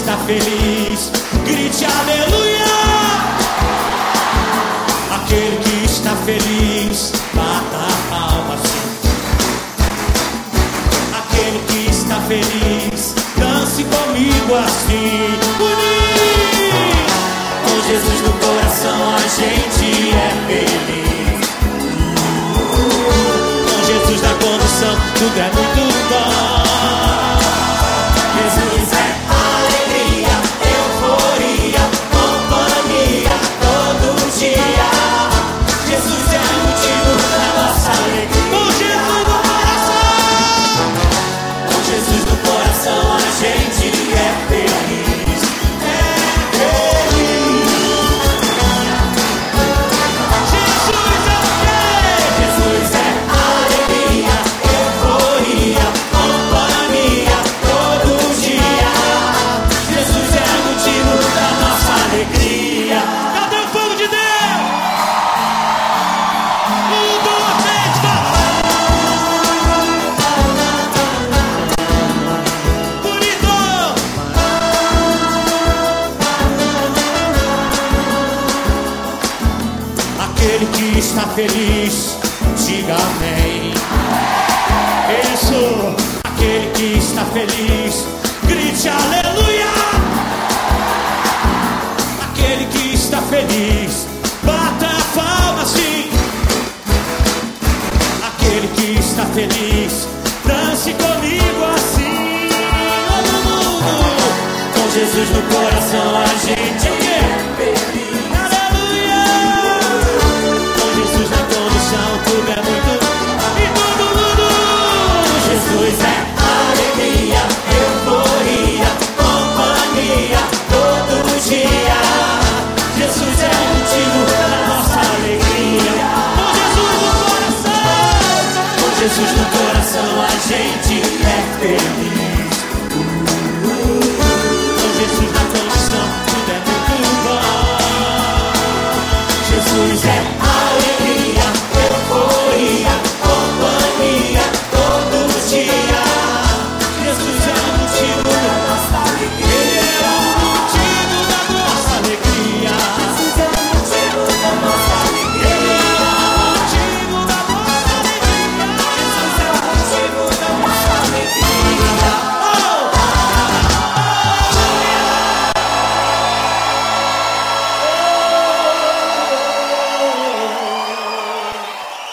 Está feliz, grite aleluia. Aquele que está feliz, bata a palma sim. Aquele que está feliz, dance comigo assim. Com Jesus no coração a gente é feliz. Com Jesus na condução, tudo é muito Aquele que está feliz, diga amém. Isso, aquele que está feliz, grite aleluia. Aquele que está feliz, bata a palma sim. Aquele que está feliz, dance comigo assim. Com Jesus no coração a gente coração a gente é feliz.